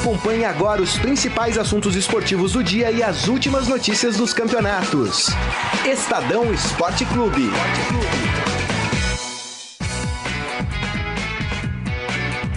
Acompanhe agora os principais assuntos esportivos do dia e as últimas notícias dos campeonatos. Estadão Esporte Clube.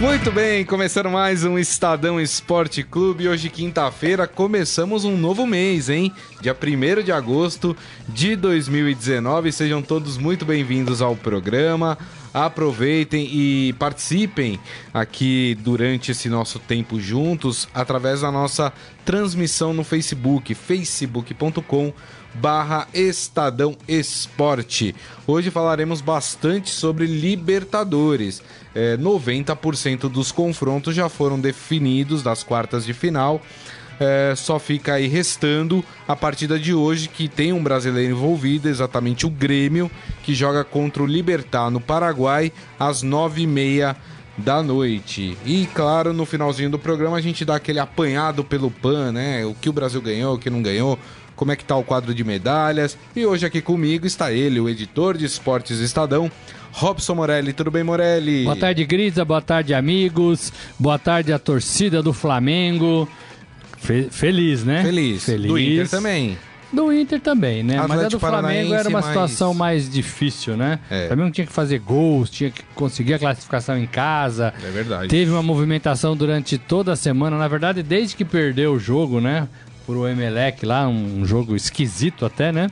Muito bem, começando mais um Estadão Esporte Clube. Hoje, quinta-feira, começamos um novo mês, hein? Dia 1 de agosto de 2019. Sejam todos muito bem-vindos ao programa. Aproveitem e participem aqui durante esse nosso tempo juntos através da nossa transmissão no Facebook, facebook.com barra Estadão Esporte. Hoje falaremos bastante sobre Libertadores. É, 90% dos confrontos já foram definidos das quartas de final. É, só fica aí restando a partida de hoje que tem um brasileiro envolvido, exatamente o Grêmio, que joga contra o Libertar no Paraguai às nove e meia da noite. E claro, no finalzinho do programa a gente dá aquele apanhado pelo PAN, né? O que o Brasil ganhou, o que não ganhou, como é que tá o quadro de medalhas. E hoje aqui comigo está ele, o editor de esportes Estadão, Robson Morelli. Tudo bem, Morelli? Boa tarde, Grisa. Boa tarde, amigos. Boa tarde, a torcida do Flamengo. Fe feliz, né? Feliz. Feliz. Do Inter também. Do Inter também, né? Atlético Mas a do Flamengo era uma mais- situação mais difícil, né? É. O Flamengo tinha que fazer gols, tinha que conseguir a classificação em casa. É verdade. Teve uma movimentação durante toda a semana, na verdade, desde que perdeu o jogo, né? Por o Emelec lá, um jogo esquisito até, né?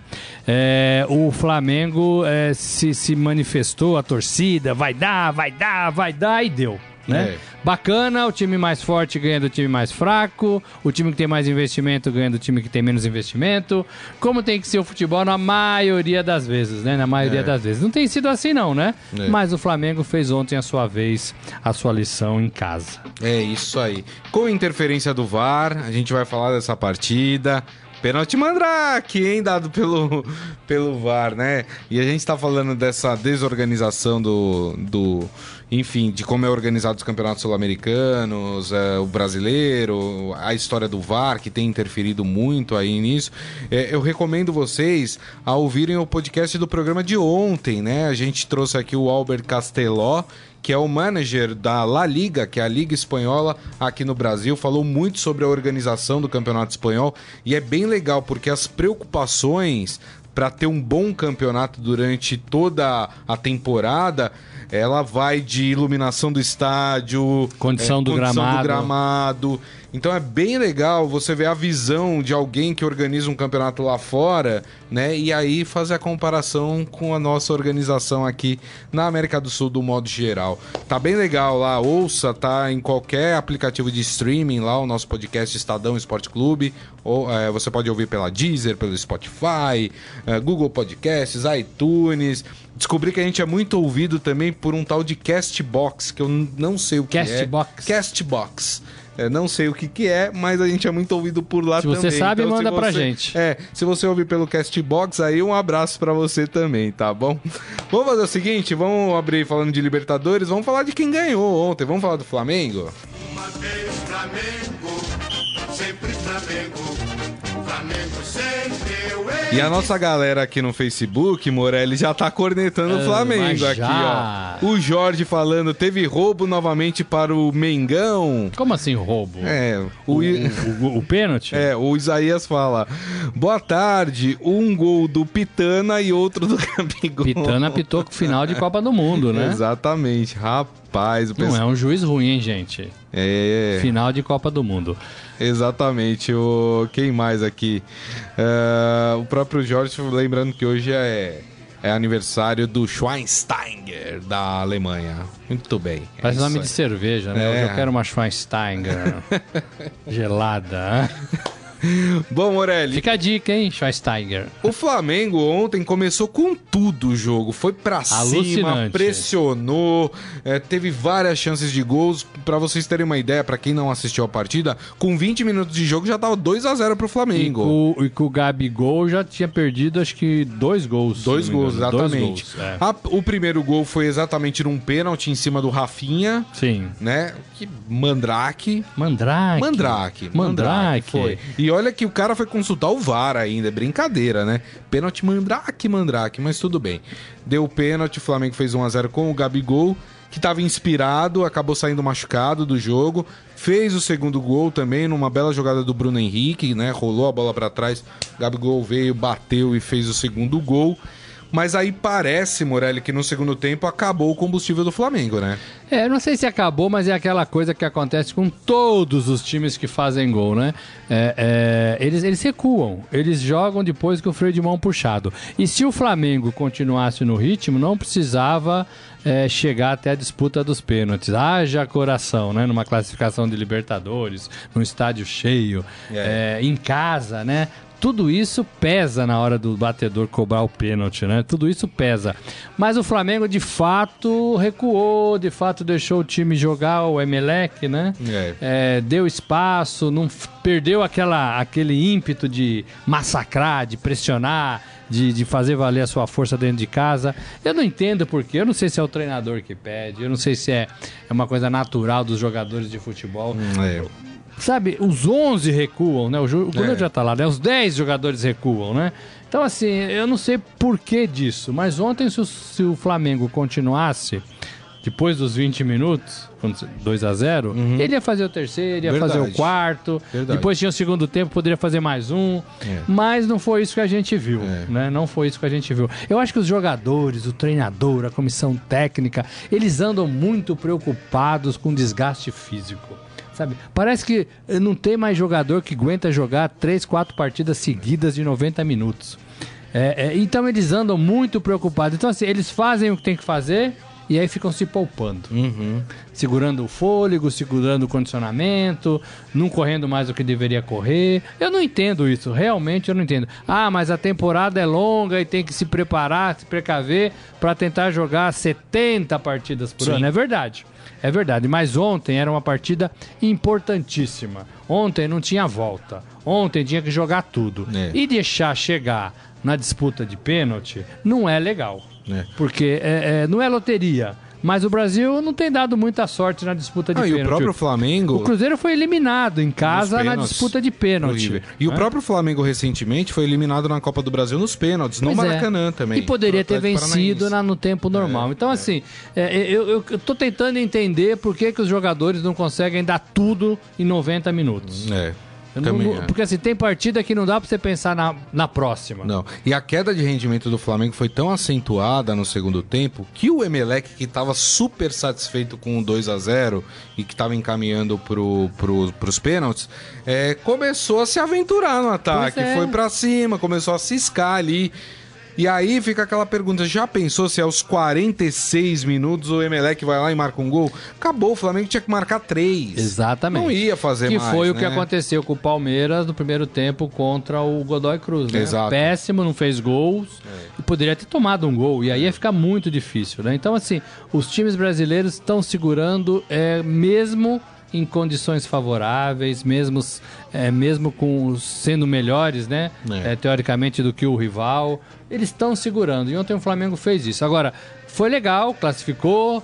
É, o Flamengo é, se, se manifestou, a torcida, vai dar, vai dar, vai dar, e deu. Né? É. Bacana, o time mais forte ganha do time mais fraco, o time que tem mais investimento ganha do time que tem menos investimento. Como tem que ser o futebol na maioria das vezes, né? Na maioria É. das vezes. Não tem sido assim, não, né? É. Mas o Flamengo fez ontem a sua vez, a sua lição em casa. É isso aí. Com interferência do VAR, a gente vai falar dessa partida. Pênalti Mandrake, hein? Dado pelo, pelo VAR, né? E a gente tá falando dessa desorganização do. do enfim, de como é organizado os campeonatos sul-americanos, é, o brasileiro, a história do VAR, que tem interferido muito aí nisso. É, eu recomendo vocês a ouvirem o podcast do programa de ontem, né? A gente trouxe aqui o Albert Casteló, que é o manager da La Liga, que é a Liga Espanhola aqui no Brasil, falou muito sobre a organização do Campeonato Espanhol e é bem legal porque as preocupações para ter um bom campeonato durante toda a temporada, ela vai de iluminação do estádio, Condição do gramado. gramado. Então é bem legal você ver a visão de alguém que organiza um campeonato lá fora, né? E aí fazer a comparação com a nossa organização aqui na América do Sul do modo geral. Tá bem legal lá, ouça, tá em qualquer aplicativo de streaming lá, o nosso podcast Estadão Esporte Clube. Ou é, você pode ouvir pela Deezer, pelo Spotify, é, Google Podcasts, iTunes. Descobri que a gente é muito ouvido também por um tal de Castbox, que eu não sei o que é. Castbox? Castbox. É, não sei o que, que é, mas a gente é muito ouvido por lá Se também. você sabe, se manda pra você- gente. É, se você ouvir pelo Castbox, aí um abraço pra você também, tá bom? Vamos fazer o seguinte, vamos abrir falando de Libertadores, vamos falar de quem ganhou ontem, vamos falar do Flamengo? Uma vez Flamengo, sempre Flamengo, Flamengo sempre E a nossa galera aqui no Facebook, Morelli, já tá cornetando o Ah, Flamengo aqui, já. ó. O Jorge falando, teve roubo novamente para o Mengão. Como assim roubo? É, o, O, I- o- o pênalti? É, o Isaías fala: Boa tarde, um gol do Pitana e outro do Gabigol. Pitana pitou com o final de Copa do Mundo, né? Exatamente, rapaz. Não pessoal- é um juiz ruim, hein, gente? é, Final de Copa do Mundo. Exatamente. O... Quem mais aqui? É, o próprio Jorge, lembrando que hoje é, é aniversário do Schweinsteiger da Alemanha. Muito bem. é Parece isso nome aí. de cerveja, né? É. Hoje eu quero uma Schweinsteiger gelada. Bom, Morelli, Fica a dica, hein, Schweinsteiger. O Flamengo ontem começou com tudo o jogo. Foi pra cima, pressionou, é, teve várias chances de gols. Pra vocês terem uma ideia, pra quem não assistiu a partida, com 20 minutos de jogo já tava 2 a 0 pro Flamengo. e com o Gabigol já tinha perdido, acho que dois gols. Dois gols, engano. Dois exatamente. gols, é. A- o primeiro gol foi exatamente num pênalti em cima do Rafinha, Sim. né? Que mandrake. Mandrake. Mandrake. Mandrake. Foi. E olha que o cara foi consultar o VAR ainda, é brincadeira, né? Pênalti Mandrake, Mandrake, mas tudo bem. Deu pênalti, o Flamengo fez 1x0 com o Gabigol. que estava inspirado, acabou saindo machucado do jogo, fez o segundo gol também numa bela jogada do Bruno Henrique, né? Rolou a bola para trás, Gabigol veio, bateu e fez o segundo gol. Mas aí parece, Morelli, que no segundo tempo acabou o combustível do Flamengo, né? É, eu não sei se acabou, mas é aquela coisa que acontece com todos os times que fazem gol, né? É, é, eles, eles recuam, eles jogam depois que o freio de mão puxado. E se o Flamengo continuasse no ritmo, não precisava é, chegar até a disputa dos pênaltis. Haja coração, né? Numa classificação de Libertadores, num estádio cheio, É. é, em casa, né? Tudo isso pesa na hora do batedor cobrar o pênalti, né? Tudo isso pesa. Mas o Flamengo, de fato, recuou, de fato deixou o time jogar o Emelec, né? É. É, deu espaço, não perdeu aquela, aquele ímpeto de massacrar, de pressionar, de, de fazer valer a sua força dentro de casa. Eu não entendo porquê, eu não sei se é o treinador que pede, eu não sei se é, é uma coisa natural dos jogadores de futebol. É. Sabe, os 11 recuam, né? O, o É. já tá lá, né? Os 10 jogadores recuam, né? Então, assim, eu não sei por que disso, mas ontem, se o, se o Flamengo continuasse, depois dos 20 minutos, 2 a 0 ele ia fazer o terceiro, ia fazer o Uhum. Verdade. quarto, Verdade. depois tinha o segundo tempo, poderia fazer mais um, É. mas não foi isso que a gente viu, É. né? Não foi isso que a gente viu. Eu acho que os jogadores, o treinador, a comissão técnica, eles andam muito preocupados com desgaste físico. Sabe? Parece que eh, não tem mais jogador que aguenta jogar três, quatro partidas seguidas de 90 minutos. É, é, então eles andam muito preocupados. Então, assim, eles fazem o que tem que fazer e aí ficam se poupando. Segurando o fôlego, segurando o condicionamento, não correndo mais o que deveria correr. Eu não entendo isso, realmente eu não entendo. Ah, mas a temporada é longa e tem que se preparar, se precaver para tentar jogar 70 partidas por Sim. ano. É verdade. É verdade, mas ontem era uma partida importantíssima. Ontem não tinha volta. Ontem tinha que jogar tudo. É. E deixar chegar na disputa de pênalti não é legal. É. Porque é, é, não é loteria. Mas o Brasil não tem dado muita sorte na disputa de Ah, e pênalti. o próprio Flamengo. O Cruzeiro foi eliminado em casa na pênaltis. disputa de pênalti. E o né? próprio Flamengo recentemente foi eliminado na Copa do Brasil nos pênaltis, no Pois é. Maracanã também. E poderia ter vencido na- no tempo normal. então, assim, é, eu, eu, tô tentando entender por que, que os jogadores não conseguem dar tudo em 90 minutos. É. Também não- é. Porque assim, tem partida que não dá pra você pensar na, na próxima. Não. E a queda de rendimento do Flamengo foi tão acentuada no segundo tempo que o Emelec, que estava super satisfeito com o 2 a 0 e que estava encaminhando pro, pro, pros pênaltis, é, começou a se aventurar no ataque. É. Foi pra cima, começou a ciscar ali. E aí fica aquela pergunta: já pensou se aos 46 minutos o Emelec vai lá e marca um gol? Acabou, o Flamengo tinha que marcar três. Exatamente. Não ia fazer que mais. foi o né? que aconteceu com o Palmeiras no primeiro tempo contra o Godoy Cruz, né? Exato. Péssimo, não fez gols e poderia ter tomado um gol e aí ia ficar muito difícil, né? Então assim, os times brasileiros estão segurando é, mesmo em condições favoráveis, mesmo, é, mesmo com sendo melhores, né? É. É, teoricamente do que o rival, eles estão segurando. E ontem o Flamengo fez isso. Agora foi legal, classificou,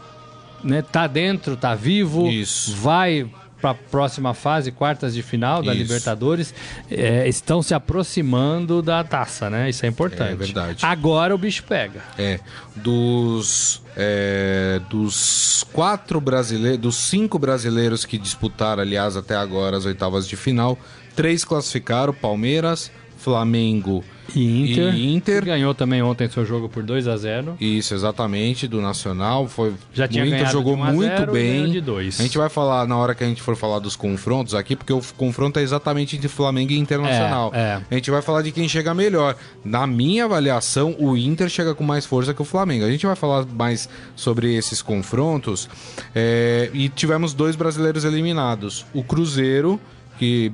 né? Tá dentro, tá vivo, Isso. vai para a próxima fase, quartas de final da Isso. Libertadores, é, estão se aproximando da taça, né? Isso é importante. É verdade. Agora o bicho pega. É, dos, é, dos quatro brasileiros, dos cinco brasileiros que disputaram, aliás, até agora as oitavas de final, três classificaram: Palmeiras, Flamengo E Inter, e Inter. ganhou também ontem seu jogo por 2 a 0 Isso, exatamente, do Nacional. Foi, Já tinha o Inter jogou de 1 a 0 muito e ganhou bem. de 2. A gente vai falar na hora que a gente for falar dos confrontos aqui, porque o confronto é exatamente entre Flamengo e Internacional. É, é. A gente vai falar de quem chega melhor. Na minha avaliação, o Inter chega com mais força que o Flamengo. A gente vai falar mais sobre esses confrontos. é, e tivemos dois brasileiros eliminados. O Cruzeiro, que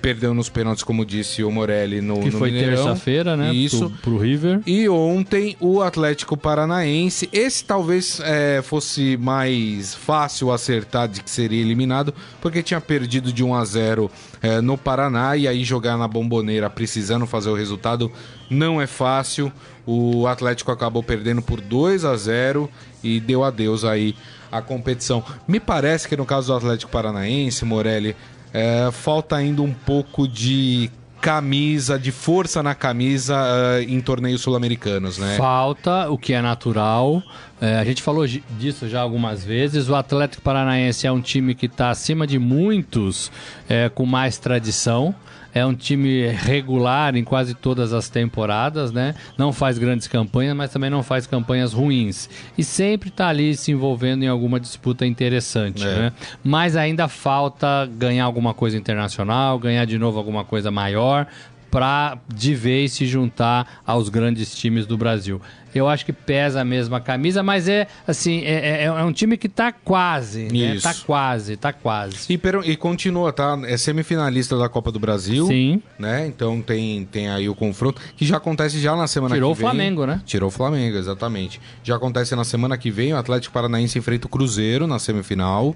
perdeu nos pênaltis, como disse o Morelli, no, Que no foi terça-feira, né? Isso. Pro, pro River. E ontem o Atlético Paranaense, esse talvez é, fosse mais fácil acertar de que seria eliminado, porque tinha perdido de 1 a 0 é, no Paraná e aí jogar na bomboneira precisando fazer o resultado não é fácil. O Atlético acabou perdendo por 2 a 0 e deu adeus aí à competição. Me parece que no caso do Atlético Paranaense, Morelli, é, falta ainda um pouco de camisa, de força na camisa ah, em torneios sul-americanos, né? Falta, o que é natural. É, a gente falou disso já algumas vezes. O Atlético Paranaense é um time que está acima de muitos, é, com mais tradição. É um time regular em quase todas as temporadas, né? Não faz grandes campanhas, mas também não faz campanhas ruins. E sempre está ali se envolvendo em alguma disputa interessante, É. né? Mas ainda falta ganhar alguma coisa internacional, ganhar de novo alguma coisa maior para de vez se juntar aos grandes times do Brasil. Eu acho que pesa a mesma camisa, mas é assim, é, é- é um time que tá quase, né? Tá quase, tá quase. E, per- e continua, tá? É semifinalista da Copa do Brasil. Sim. Né? Então tem, tem aí o confronto, que já acontece já na semana Tirou que o vem. Flamengo, né? Tirou o Flamengo, exatamente. Já acontece na semana que vem, o Atlético Paranaense enfrenta o Cruzeiro na semifinal.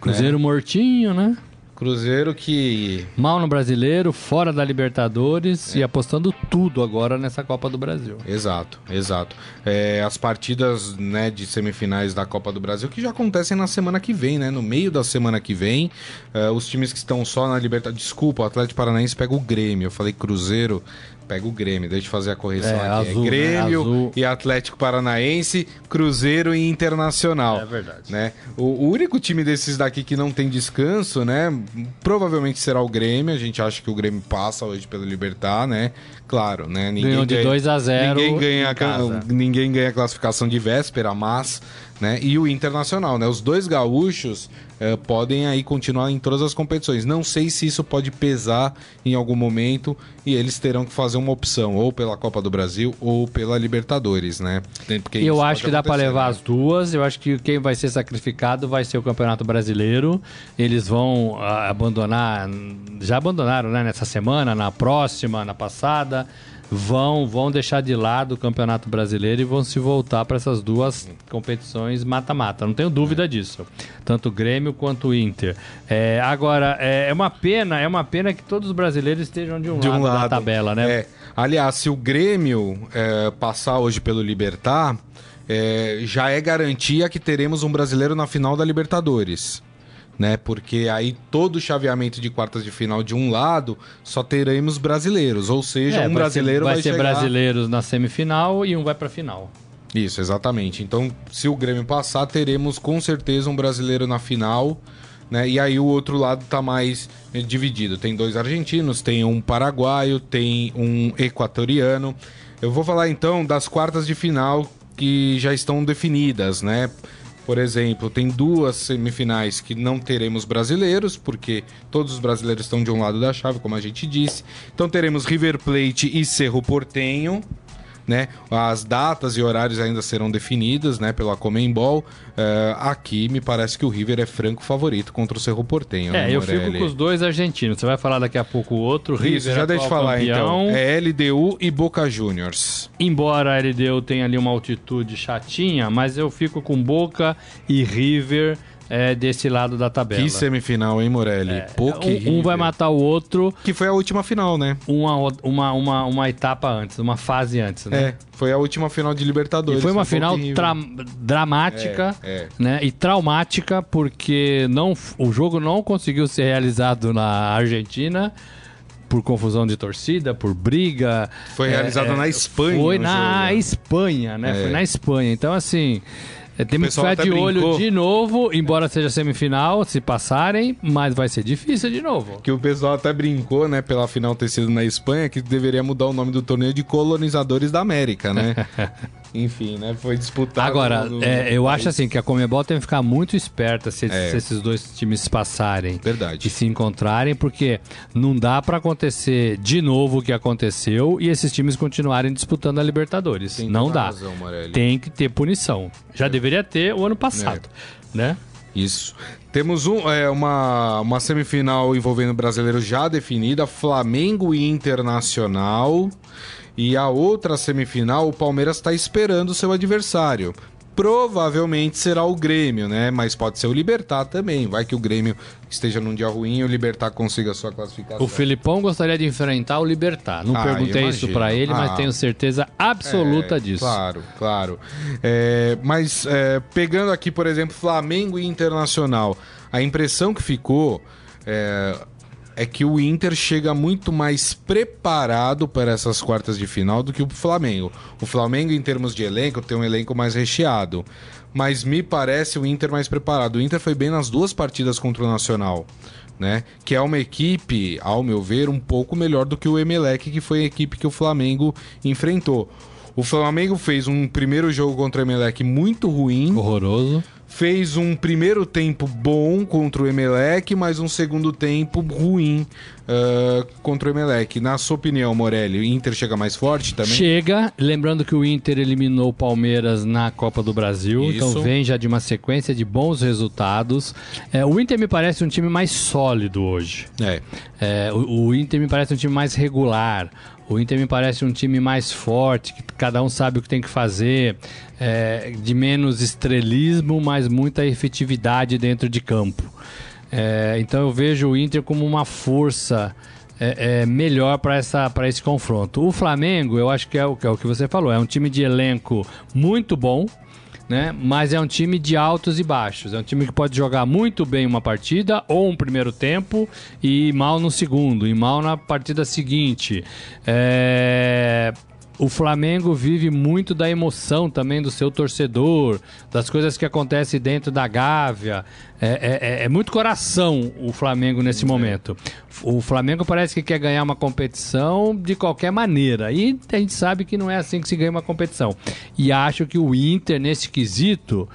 Cruzeiro mortinho, né? Cruzeiro que Mal no brasileiro, fora da Libertadores É. e apostando tudo agora nessa Copa do Brasil. Exato, exato. É, as partidas né, de semifinais da Copa do Brasil que já acontecem na semana que vem, né? No meio da semana que vem, é, os times que estão só na Libertadores. Desculpa, o Atlético Paranaense pega o Grêmio. Eu falei Cruzeiro, pega o Grêmio. Deixa eu fazer a correção É, aqui. azul, é né? Grêmio Azul. e Atlético Paranaense, Cruzeiro e Internacional. É verdade. Né? O, o único time desses daqui que não tem descanso, né? Provavelmente será o Grêmio. A gente acha que o Grêmio passa hoje pelo Libertar, né? Claro, né? Ninguém Ganhou de ganha- 2 a 0 Ninguém ganha, ninguém ganha a classificação de véspera, mas, né? E o Internacional, né? Os dois gaúchos eh, podem aí continuar em todas as competições. Não sei se isso pode pesar em algum momento e eles terão que fazer uma opção, ou pela Copa do Brasil ou pela Libertadores, né? Porque Eu acho que dá acontecer, levar né? as duas. Eu acho que quem vai ser sacrificado vai ser o Campeonato Brasileiro. Eles vão ah, abandonar, já abandonaram, né? Nessa semana, na próxima, na passada. Vão, vão deixar de lado o Campeonato Brasileiro e vão se voltar para essas duas competições mata-mata. Não tenho dúvida disso. Tanto o Grêmio quanto o Inter. É, agora, é, é uma pena, é uma pena que todos os brasileiros estejam de um, de um lado, lado da tabela, né? É. Aliás, se o Grêmio é, passar hoje pelo Libertar, é, já é garantia que teremos um brasileiro na final da Libertadores. Né? Porque aí todo o chaveamento de quartas de final de um lado só teremos brasileiros, ou seja, É, um vai brasileiro ser, vai vai, ser chegar... brasileiros na semifinal e um vai pra final. Isso, exatamente. Então, se o Grêmio passar, teremos com certeza um brasileiro na final, né? E aí o outro lado tá mais eh, dividido. Tem dois argentinos, tem um paraguaio, tem um equatoriano. Eu vou falar então das quartas de final que já estão definidas, né? Por exemplo, tem duas semifinais que não teremos brasileiros, porque todos os brasileiros estão de um lado da chave, como a gente disse. Então teremos River Plate e Cerro Portenho né? As datas e horários ainda serão definidas, né, pela Comembol. Eh, aqui me parece que o River é franco favorito contra o Cerro Portenho. É, né, eu fico com os dois argentinos. Você vai falar daqui a pouco o outro. Isso, River, já deixa eu falar campeão. então. É LDU e Boca Juniors. Embora a LDU tenha ali uma altitude chatinha, mas eu fico com Boca e River é, desse lado da tabela. Que semifinal, hein, Morelli? E um, um vai matar o outro Que foi a última final, né? uma, uma, uma, uma etapa antes, uma fase antes, né? É, foi a última final de Libertadores. E foi uma final dramática É, é. Né? e traumática, porque não, o jogo não conseguiu ser realizado na Argentina por confusão de torcida, por briga. Foi realizado na Espanha, Foi na jogo. Espanha, né? É. Foi na Espanha. Então, assim. É, Temos que ficar de olho brincou. de novo, embora seja semifinal, se passarem, mas vai ser difícil de novo. Que o pessoal até brincou, né, pela final ter sido na Espanha, que deveria mudar o nome do torneio de Colonizadores da América, né? Enfim, né? Foi disputado. Agora, no- no- é, eu no acho país. assim que a Comebol tem que ficar muito esperta se, É. se esses dois times passarem Verdade. e se encontrarem, porque não dá pra acontecer de novo o que aconteceu e esses times continuarem disputando a Libertadores. Tem não dá. razão. Tem que ter punição. Já deveria ter o ano passado, né? Isso. Temos um, é, uma, uma semifinal envolvendo brasileiros já definida, Flamengo e Internacional. E a outra semifinal, o Palmeiras está esperando o seu adversário. Provavelmente será o Grêmio, né? Mas pode ser o Libertar também. Vai que o Grêmio esteja num dia ruim e o Libertar consiga a sua classificação. O Filipão gostaria de enfrentar o Libertar. Não Ah, perguntei imagino. isso pra ele, mas Ah. tenho certeza absoluta É, disso. Claro, claro. É, mas é, pegando aqui, por exemplo, Flamengo e Internacional, a impressão que ficou é, é que o Inter chega muito mais preparado para essas quartas de final do que o Flamengo. O Flamengo, em termos de elenco, tem um elenco mais recheado. Mas me parece o Inter mais preparado. O Inter foi bem nas duas partidas contra o Nacional. Né? Que é uma equipe, ao meu ver, um pouco melhor do que o Emelec, que foi a equipe que o Flamengo enfrentou. O Flamengo fez um primeiro jogo contra o Emelec muito ruim. Horroroso. Fez um primeiro tempo bom contra o Emelec, mas um segundo tempo ruim uh, contra o Emelec. Na sua opinião, Morelli, o Inter chega mais forte também? Chega, lembrando que o Inter eliminou o Palmeiras na Copa do Brasil, Isso. então vem já de uma sequência de bons resultados. É, o Inter me parece um time mais sólido hoje. É. É, o, o Inter me parece um time mais regular. O Inter me parece um time mais forte, que cada um sabe o que tem que fazer, é, de menos estrelismo, mas muita efetividade dentro de campo. É, então eu vejo o Inter como uma força é, é, melhor para esse confronto. O Flamengo, eu acho que é o, que é o que você falou, é um time de elenco muito bom né? Mas é um time de altos e baixos. É um time que pode jogar muito bem uma partida ou um primeiro tempo e mal no segundo, e mal na partida seguinte. É o Flamengo vive muito da emoção também do seu torcedor, das coisas que acontecem dentro da Gávea. É, é, é muito coração o Flamengo nesse momento. O Flamengo parece que quer ganhar uma competição de qualquer maneira. E a gente sabe que não é assim que se ganha uma competição. E acho que o Inter, nesse quesito,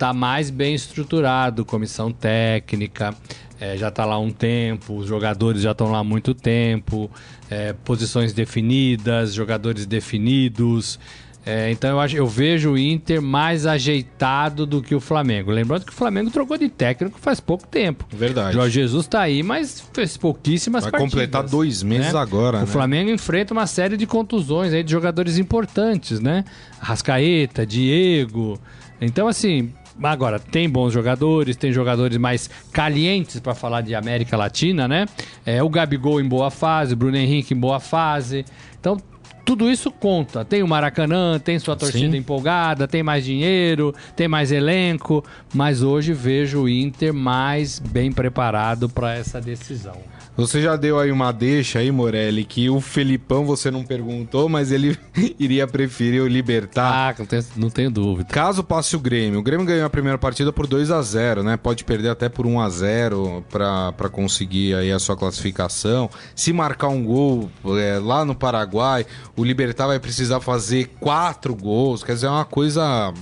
está mais bem estruturado, comissão técnica, é, já está lá há um tempo, os jogadores já estão lá há muito tempo, é, posições definidas, jogadores definidos. É, então eu, acho, eu vejo o Inter mais ajeitado do que o Flamengo. Lembrando que o Flamengo trocou de técnico faz pouco tempo. Verdade. Jorge Jesus está aí, mas fez pouquíssimas Vai partidas. completar dois meses né? agora, O né? Flamengo enfrenta uma série de contusões aí de jogadores importantes, né? Rascaeta, Diego. Então, assim, agora tem bons jogadores, tem jogadores mais calientes para falar de América Latina, né? É, o Gabigol em boa fase, o Bruno Henrique em boa fase. Então, tudo isso conta. Tem o Maracanã, tem sua torcida Sim. empolgada, tem mais dinheiro, tem mais elenco, mas hoje vejo o Inter mais bem preparado para essa decisão. Você já deu aí uma deixa aí, Morelli, que o Felipão você não perguntou, mas ele iria preferir o Libertar. Ah, não tenho, não tenho dúvida. Caso passe o Grêmio, o Grêmio ganhou a primeira partida por 2 a 0 né? Pode perder até por 1 a 0 para conseguir aí a sua classificação. Se marcar um gol é, lá no Paraguai, o Libertar vai precisar fazer quatro gols. Quer dizer, é uma coisa.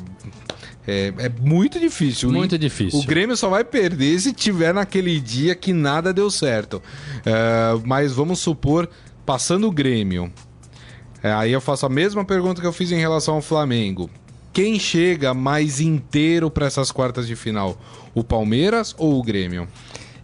É, é muito difícil. Muito O- difícil. O Grêmio só vai perder se tiver naquele dia que nada deu certo. É, mas vamos supor, passando o Grêmio, é, aí eu faço a mesma pergunta que eu fiz em relação ao Flamengo. Quem chega mais inteiro para essas quartas de final? O Palmeiras ou o Grêmio?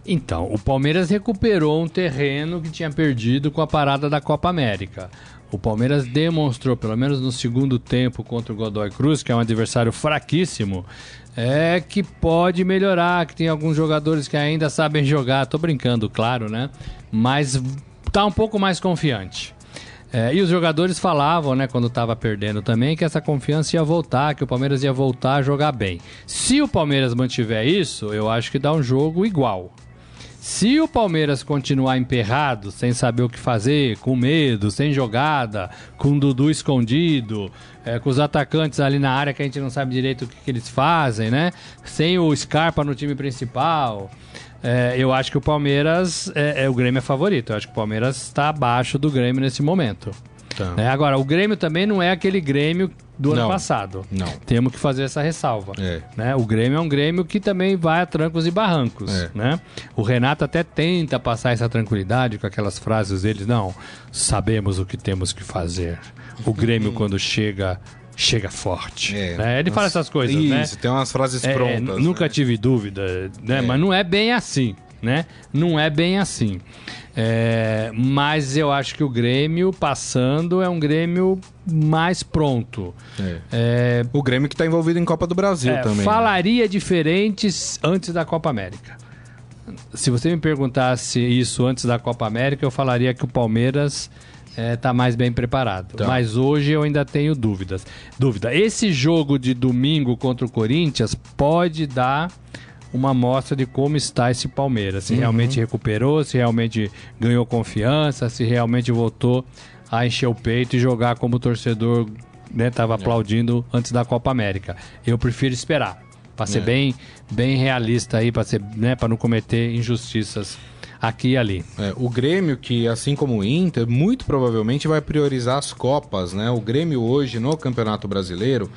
Então, o Palmeiras recuperou um terreno que tinha perdido com a parada da Copa América. O Palmeiras demonstrou, pelo menos no segundo tempo contra o Godoy Cruz, que é um adversário fraquíssimo, é que pode melhorar, que tem alguns jogadores que ainda sabem jogar. Tô brincando, claro, né? Mas tá um pouco mais confiante. É, e os jogadores falavam, né, quando estava perdendo também, que essa confiança ia voltar, que o Palmeiras ia voltar a jogar bem. Se o Palmeiras mantiver isso, eu acho que dá um jogo igual. Se o Palmeiras continuar emperrado, sem saber o que fazer, com medo, sem jogada, com o Dudu escondido, é, com os atacantes ali na área que a gente não sabe direito o que, que eles fazem, né? Sem o Scarpa no time principal, é, eu acho que o Palmeiras, é, é, o Grêmio é favorito. Eu acho que o Palmeiras está abaixo do Grêmio nesse momento. Tá. É, agora, o Grêmio também não é aquele Grêmio do ano Não. passado. Não. Temos que fazer essa ressalva. É. Né? O Grêmio é um Grêmio que também vai a trancos e barrancos. É. Né? O Renato até tenta passar essa tranquilidade com aquelas frases dele. Não, sabemos o que temos que fazer. O Grêmio, quando chega, chega forte. É. Né? Ele fala essas coisas, Isso, né? tem umas frases é, prontas. nunca né? tive dúvida, né? É. Mas não é bem assim, né? Não é bem assim. É, mas eu acho que o Grêmio passando é um Grêmio mais pronto. É. É, O Grêmio que tá envolvido em Copa do Brasil é, também. né? Falaria diferentes antes da Copa América. Se você me perguntasse isso antes da Copa América, eu falaria que o Palmeiras está mais bem preparado. Tá. Mas hoje eu ainda tenho dúvidas. Dúvida. Esse jogo de domingo contra o Corinthians pode dar uma amostra de como está esse Palmeiras. Se realmente recuperou, se realmente ganhou confiança, se realmente voltou a encher o peito e jogar como o torcedor estava aplaudindo antes da Copa América. Eu prefiro esperar, para ser É. bem, bem realista aí, para né, para não cometer injustiças aqui e ali. É, o Grêmio, que assim como o Inter, muito provavelmente vai priorizar as Copas, né? O Grêmio hoje no Campeonato Brasileiro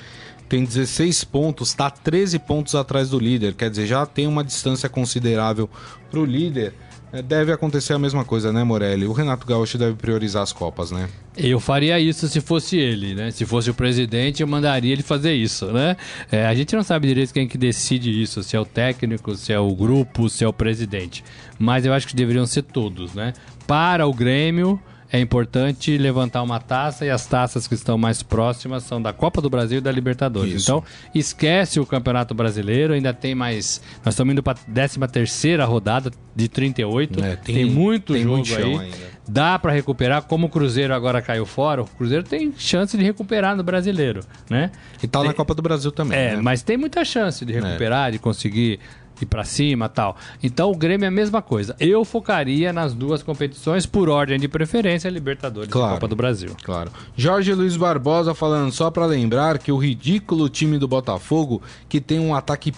tem 16 pontos, está 13 pontos atrás do líder, quer dizer, já tem uma distância considerável para o líder. É, Deve acontecer a mesma coisa, né, Morelli? O Renato Gaúcho deve priorizar as Copas, né? Eu faria isso se fosse ele, né? Se fosse o presidente, eu mandaria ele fazer isso, né? É, a gente não sabe direito quem que decide isso, se é o técnico, se é o grupo, se é o presidente. Mas eu acho que deveriam ser todos, né? Para o Grêmio, é importante levantar uma taça e as taças que estão mais próximas são da Copa do Brasil e da Libertadores. Isso. Então, esquece o Campeonato Brasileiro, ainda tem mais... Nós estamos indo para a 13ª rodada de 38, É, tem, tem- muito tem jogo muito aí. ainda. Dá pra recuperar, como o Cruzeiro agora caiu fora, o Cruzeiro tem chance de recuperar no brasileiro, né? E tá na Copa do Brasil também, É, né? mas tem muita chance de recuperar, de conseguir ir pra cima tal. Então o Grêmio é a mesma coisa. Eu focaria nas duas competições por ordem de preferência, Libertadores Claro. e Copa do Brasil. Claro. Jorge Luiz Barbosa falando só pra lembrar que o ridículo time do Botafogo, que tem um ataque.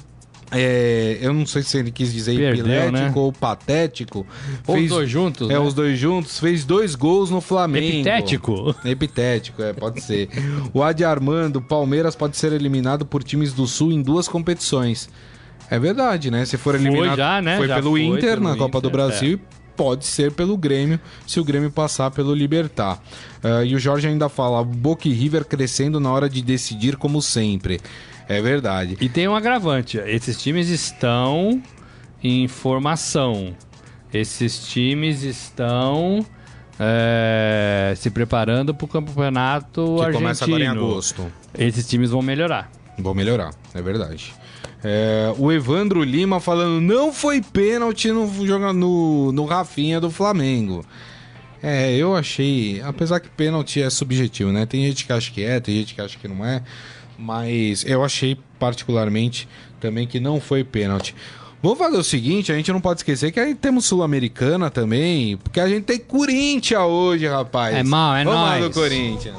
é, eu não sei se ele quis dizer Perdeu, epilético né? ou patético. Ou os dois juntos, É, né? os dois juntos. Fez dois gols no Flamengo. Epitético? Epitético, é, pode ser. O Adi Armando, Palmeiras pode ser eliminado por times do Sul em duas competições. É verdade, né? Se for Foi eliminado. já, né? Foi Já pelo foi Inter pelo na Copa do Inter, é. Brasil e pode ser pelo Grêmio, se o Grêmio passar pelo Libertar. Ah, e o Jorge ainda fala: Boca e River crescendo na hora de decidir, como sempre. É verdade. E tem um agravante: esses times estão em formação. Esses times estão é, se preparando para o campeonato Que argentino. começa agora em agosto. Esses times vão melhorar. Vou melhorar, é verdade. É, o Evandro Lima falando, não foi pênalti no, no, no Rafinha do Flamengo. É, eu achei, apesar que pênalti é subjetivo, né? Tem gente que acha que é, tem gente que acha que não é, mas eu achei particularmente também que não foi pênalti. Vamos fazer o seguinte, a gente não pode esquecer que aí temos Sul-Americana também, porque a gente tem Corinthians hoje, rapaz. É mal, é Vamos nóis. do Corinthians.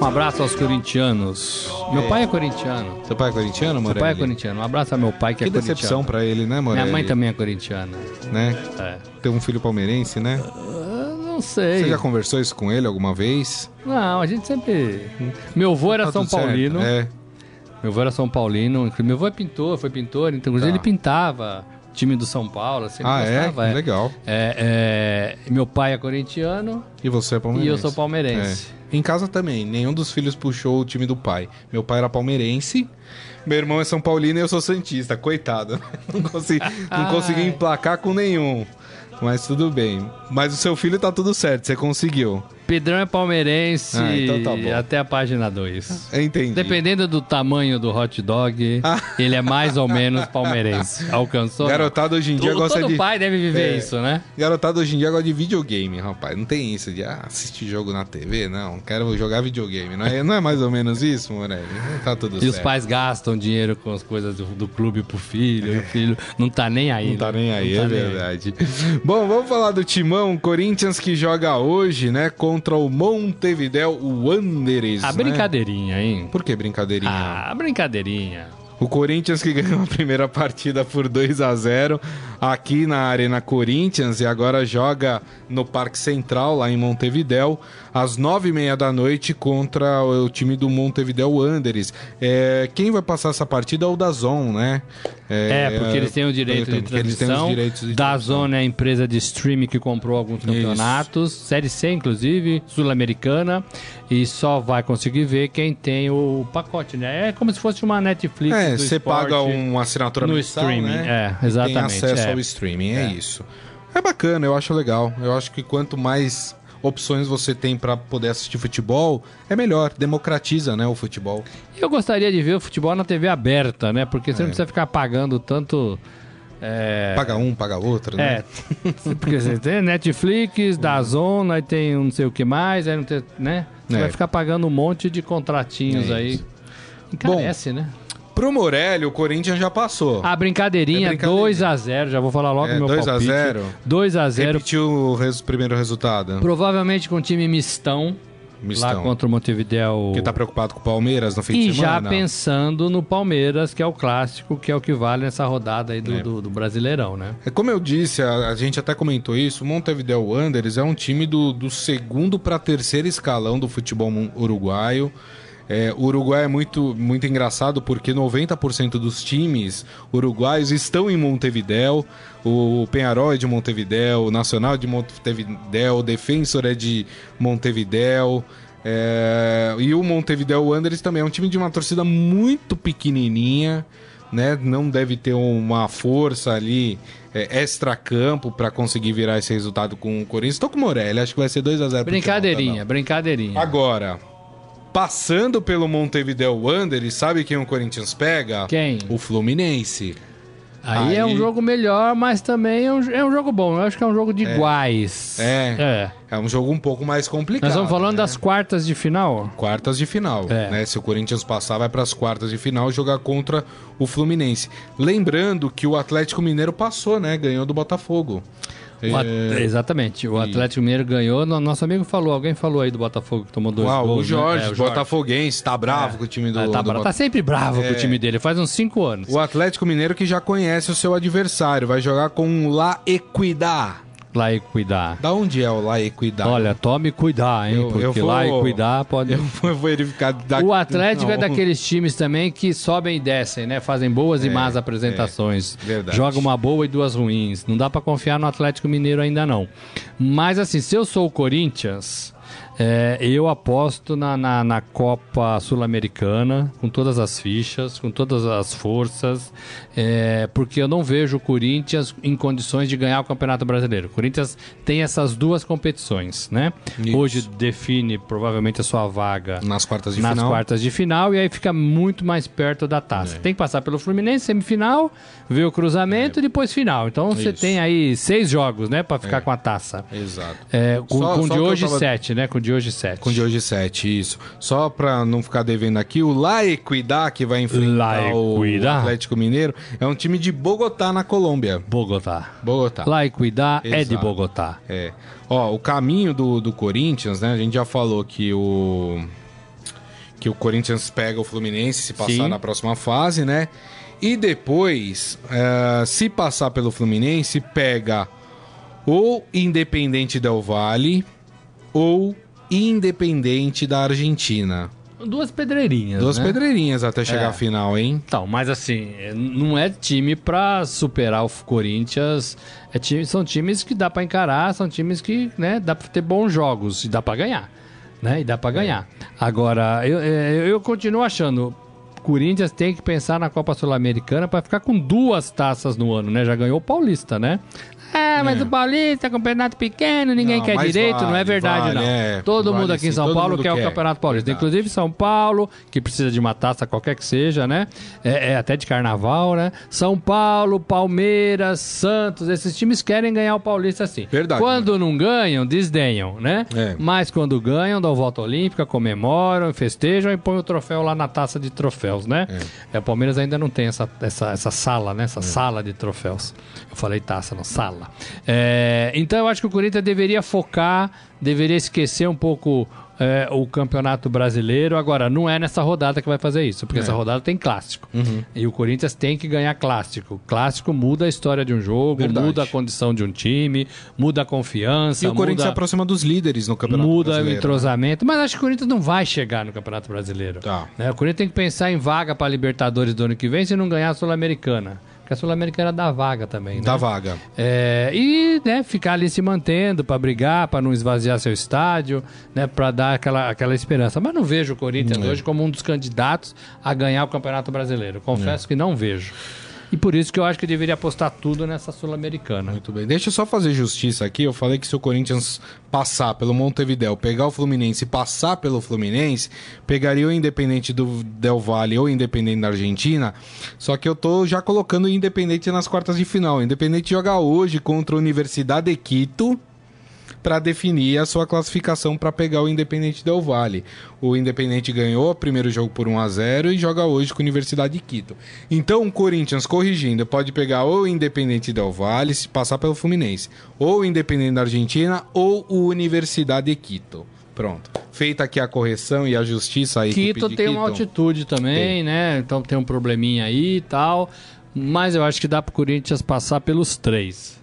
Um abraço aos corintianos. Meu pai é corintiano. Seu pai é corintiano, Meu Morelli? pai é corintiano. Um abraço ao meu pai que, Que é corintiano. decepção pra ele, né, Morelli? Minha mãe também é corintiana. Né? É. Ter um filho palmeirense, né? Eu não sei. Você já conversou isso com ele alguma vez? Não, a gente sempre. Meu avô era Tá São tudo certo? Paulino. É. Meu avô era São Paulino. Meu avô é pintor, foi pintor, então inclusive Tá. ele pintava time do São Paulo, sempre Ah, é? gostava. é. Legal. É, é, meu pai é corintiano E você é palmeirense? e eu sou palmeirense. É. Em casa também, nenhum dos filhos puxou o time do pai. Meu pai era palmeirense, meu irmão é São Paulino e eu sou Santista, coitado. Não consegui, não consegui Ai. emplacar com nenhum. Mas tudo bem. Mas o seu filho tá tudo certo, você conseguiu. Pedrão é palmeirense Ah, então tá bom. até a página 2. Entendi. Dependendo do tamanho do hot dog, Ah. ele é mais ou menos palmeirense. Alcançou? não? Garotada hoje em dia todo, gosta todo de. pai deve viver É. isso, né? Garotada hoje em dia gosta de videogame, rapaz. Não tem isso de ah, assistir jogo na TV, não. Quero jogar videogame. Não é, não é mais ou menos isso, Morelli? Tá tudo E certo. os pais gastam dinheiro com as coisas do, do clube pro filho, e o filho não tá nem aí. Não tá né? nem aí, Não é tá verdade. Bom, vamos falar do Timão, Corinthians que joga hoje, né, contra o Montevideo Wanderers. A né? brincadeirinha, hein? Por que brincadeirinha? Ah, brincadeirinha. O Corinthians que ganhou a primeira partida por 2 a 0 aqui na Arena Corinthians e agora joga no Parque Central, lá em Montevidéu, às nove e meia da noite contra o time do Montevidéu Wanderers. É, quem vai passar essa partida é o Dazon, né? É, porque eles têm o direito de eles transmissão. direitos de da transmissão. Zona é a empresa de streaming que comprou alguns campeonatos, Série C inclusive, Sul-Americana, e só vai conseguir ver quem tem o pacote, né? É como se fosse uma Netflix É, você paga uma assinatura no mensal, streaming, né? é, exatamente, Tem acesso é. ao streaming, é. É. isso. É bacana, eu acho legal. Eu acho que quanto mais opções você tem pra poder assistir futebol, é melhor, democratiza, né, o futebol. Eu gostaria de ver o futebol na TV aberta, né? Porque você não precisa ficar pagando tanto. É, Paga um, paga outro, né? É, porque você tem Netflix, da Zona, aí tem um não sei o que mais, aí não tem, né? Você É. vai ficar pagando um monte de contratinhos É aí. Encarece, né? Pro Morelli, o Corinthians já passou. A brincadeirinha, É brincadeirinha. 2x0, já vou falar logo É, meu 2 a palpite. 0? 2x0, Repetiu o res- primeiro resultado. provavelmente com time mistão, lá Mistão. contra o Montevideo. Que tá preocupado com o Palmeiras no fim E de já semana. pensando no Palmeiras, que é o clássico, que é o que vale nessa rodada aí do, É. do- do Brasileirão, né? É como eu disse, a, a gente até comentou isso, o Montevideo Wanderers é um time do, do segundo para terceiro escalão do futebol uruguaio. É, o Uruguai é muito, muito engraçado porque 90% dos times uruguaios estão em Montevideo. O Penharol é de Montevideo, o Nacional é de Montevideo, o Defensor é de Montevideo. é, e o Montevideo Wanderers também é um time de uma torcida muito pequenininha né? Não deve ter uma força ali é, extra-campo para conseguir virar esse resultado com o Corinthians. Tô com o Morelli, acho que vai ser 2 a 0 pro Brincadeirinha, brincadeirinha. tá. Agora, passando pelo Montevideo Wanderers, sabe quem o Corinthians pega? Quem? O Fluminense. Aí, é um Aí- jogo melhor, mas também é um, é um jogo bom. Eu acho que é um jogo de iguais. É. É. É um jogo um pouco mais complicado. Nós estamos falando né? das quartas de final. quartas de final, É. né? Se o Corinthians passar, vai para as quartas de final jogar contra o Fluminense. Lembrando que o Atlético Mineiro passou, né? Ganhou do Botafogo. O at- É, Exatamente. O Atlético Mineiro ganhou. no- Nosso amigo falou, alguém falou aí do Botafogo que tomou dois Uau, gols. o Jorge, né? É, botafoguense, tá bravo com o time do, Ah, tá, do Bota- tá sempre bravo com É. o time dele, faz uns cinco anos. O Atlético Mineiro que já conhece o seu adversário, vai jogar com o La Equidad. Lá e cuidar. Da onde é o La Equidad? Olha, tome cuidar, hein? Eu- porque eu vou- lá e cuidar pode. eu vou verificar. Da... O Atlético é Não. daqueles times também que sobem e descem, né? Fazem boas e É, más apresentações. é, verdade. Joga uma boa e duas ruins. Não dá pra confiar no Atlético Mineiro ainda não. Mas assim, se eu sou o Corinthians, é, eu aposto na, na, na Copa Sul-Americana, com todas as fichas, com todas as forças, é, porque eu não vejo o Corinthians em condições de ganhar o Campeonato Brasileiro. O Corinthians tem essas duas competições, né? Isso. Hoje define provavelmente a sua vaga Nas quartas de nas final. quartas de final e aí fica muito mais perto da taça. Tem que passar pelo Fluminense, semifinal, ver o cruzamento e depois final. Então você Isso. tem aí seis jogos, né, Pra ficar com a taça. Exato. É, com Só- com o só de hoje tava- sete, né? Com o de hoje sete. Com de hoje 7, isso. Só pra não ficar devendo aqui, o La Equidad, que vai enfrentar La o Equidad? Atlético Mineiro, é um time de Bogotá, na Colômbia. Bogotá. Bogotá. Lá e cuidar é de. Bogotá. É. Ó, o caminho do, do Corinthians, né? A gente já falou que o que o Corinthians pega o Fluminense se passar Sim. na próxima fase, né? E depois, eh, se passar pelo Fluminense, pega ou Independente Del Valle ou Independente da Argentina. Duas pedreirinhas, Duas né? pedreirinhas até chegar É. à final, hein? Então, mas assim, é, não é time pra superar o Corinthians. É time, são times que dá pra encarar, são times que, né, dá pra ter bons jogos e dá pra ganhar, né? E dá pra ganhar. Agora, eu, eu, eu continuo achando Corinthians tem que pensar na Copa Sul-Americana pra ficar com duas taças no ano, né? Já ganhou o Paulista, né? Ah, mas É. o Paulista é campeonato pequeno, ninguém Não, quer direito, não é vale, verdade, vale, não. é, todo vale mundo aqui em sim, São todo Paulo mundo quer, o quer. Campeonato Paulista. Verdade. Inclusive São Paulo, que precisa de uma taça qualquer que seja, né? É, é até de carnaval, né? São Paulo, Palmeiras, Santos, esses times querem ganhar o Paulista sim. Verdade, Quando não ganham, desdenham, né? É. Mas quando ganham, dão volta olímpica, comemoram, festejam e põem o troféu lá na taça de troféus, né? É. o Palmeiras ainda não tem essa, essa, essa sala, né? É. Essa sala de troféus. Eu falei taça, não, sala. É, então eu acho que o Corinthians deveria focar, deveria esquecer um pouco é, o Campeonato Brasileiro. Agora, não é nessa rodada que vai fazer isso, É. porque essa rodada tem clássico. Uhum. E o Corinthians tem que ganhar clássico. Clássico muda a história de um jogo, Verdade. muda a condição de um time, muda a confiança, E o Corinthians se muda, aproxima dos líderes no Campeonato muda o Brasileiro. né? entrosamento. Mas acho que o Corinthians não vai chegar no Campeonato Brasileiro. Tá. Né? O Corinthians tem que pensar em vaga para Libertadores do ano que vem se não ganhar a Sul-Americana. Porque a Sul-Americana dá vaga também, né? Da vaga. É, e né, ficar ali se mantendo para brigar, para não esvaziar seu estádio, né, para dar aquela, aquela esperança. Mas não vejo o Corinthians É. hoje como um dos candidatos a ganhar o Campeonato Brasileiro. É. Confesso que não vejo. E por isso que eu acho que deveria apostar tudo nessa Sul-Americana. Muito bem. Deixa eu só fazer justiça aqui. Eu falei que se o Corinthians passar pelo Montevideo, pegar o Fluminense e passar pelo Fluminense, pegaria o Independente do Del Valle ou o Independente da Argentina. Só que eu tô já colocando o Independente nas quartas de final. O Independente joga hoje contra a Universidade de Quito. Para definir a sua classificação para pegar o Independente Del Valle. O Independente ganhou o primeiro jogo por 1 a 0 e joga hoje com a Universidade de Quito. Então o Corinthians, corrigindo, pode pegar ou o Independente Del Valle, se passar pelo Fluminense, ou o Independente da Argentina, ou o Universidade de Quito. Pronto. Feita aqui a correção e a justiça aí. Quito tem uma altitude também, tem. né? Então tem um probleminha aí e tal. Mas eu acho que dá pro Corinthians passar pelos três.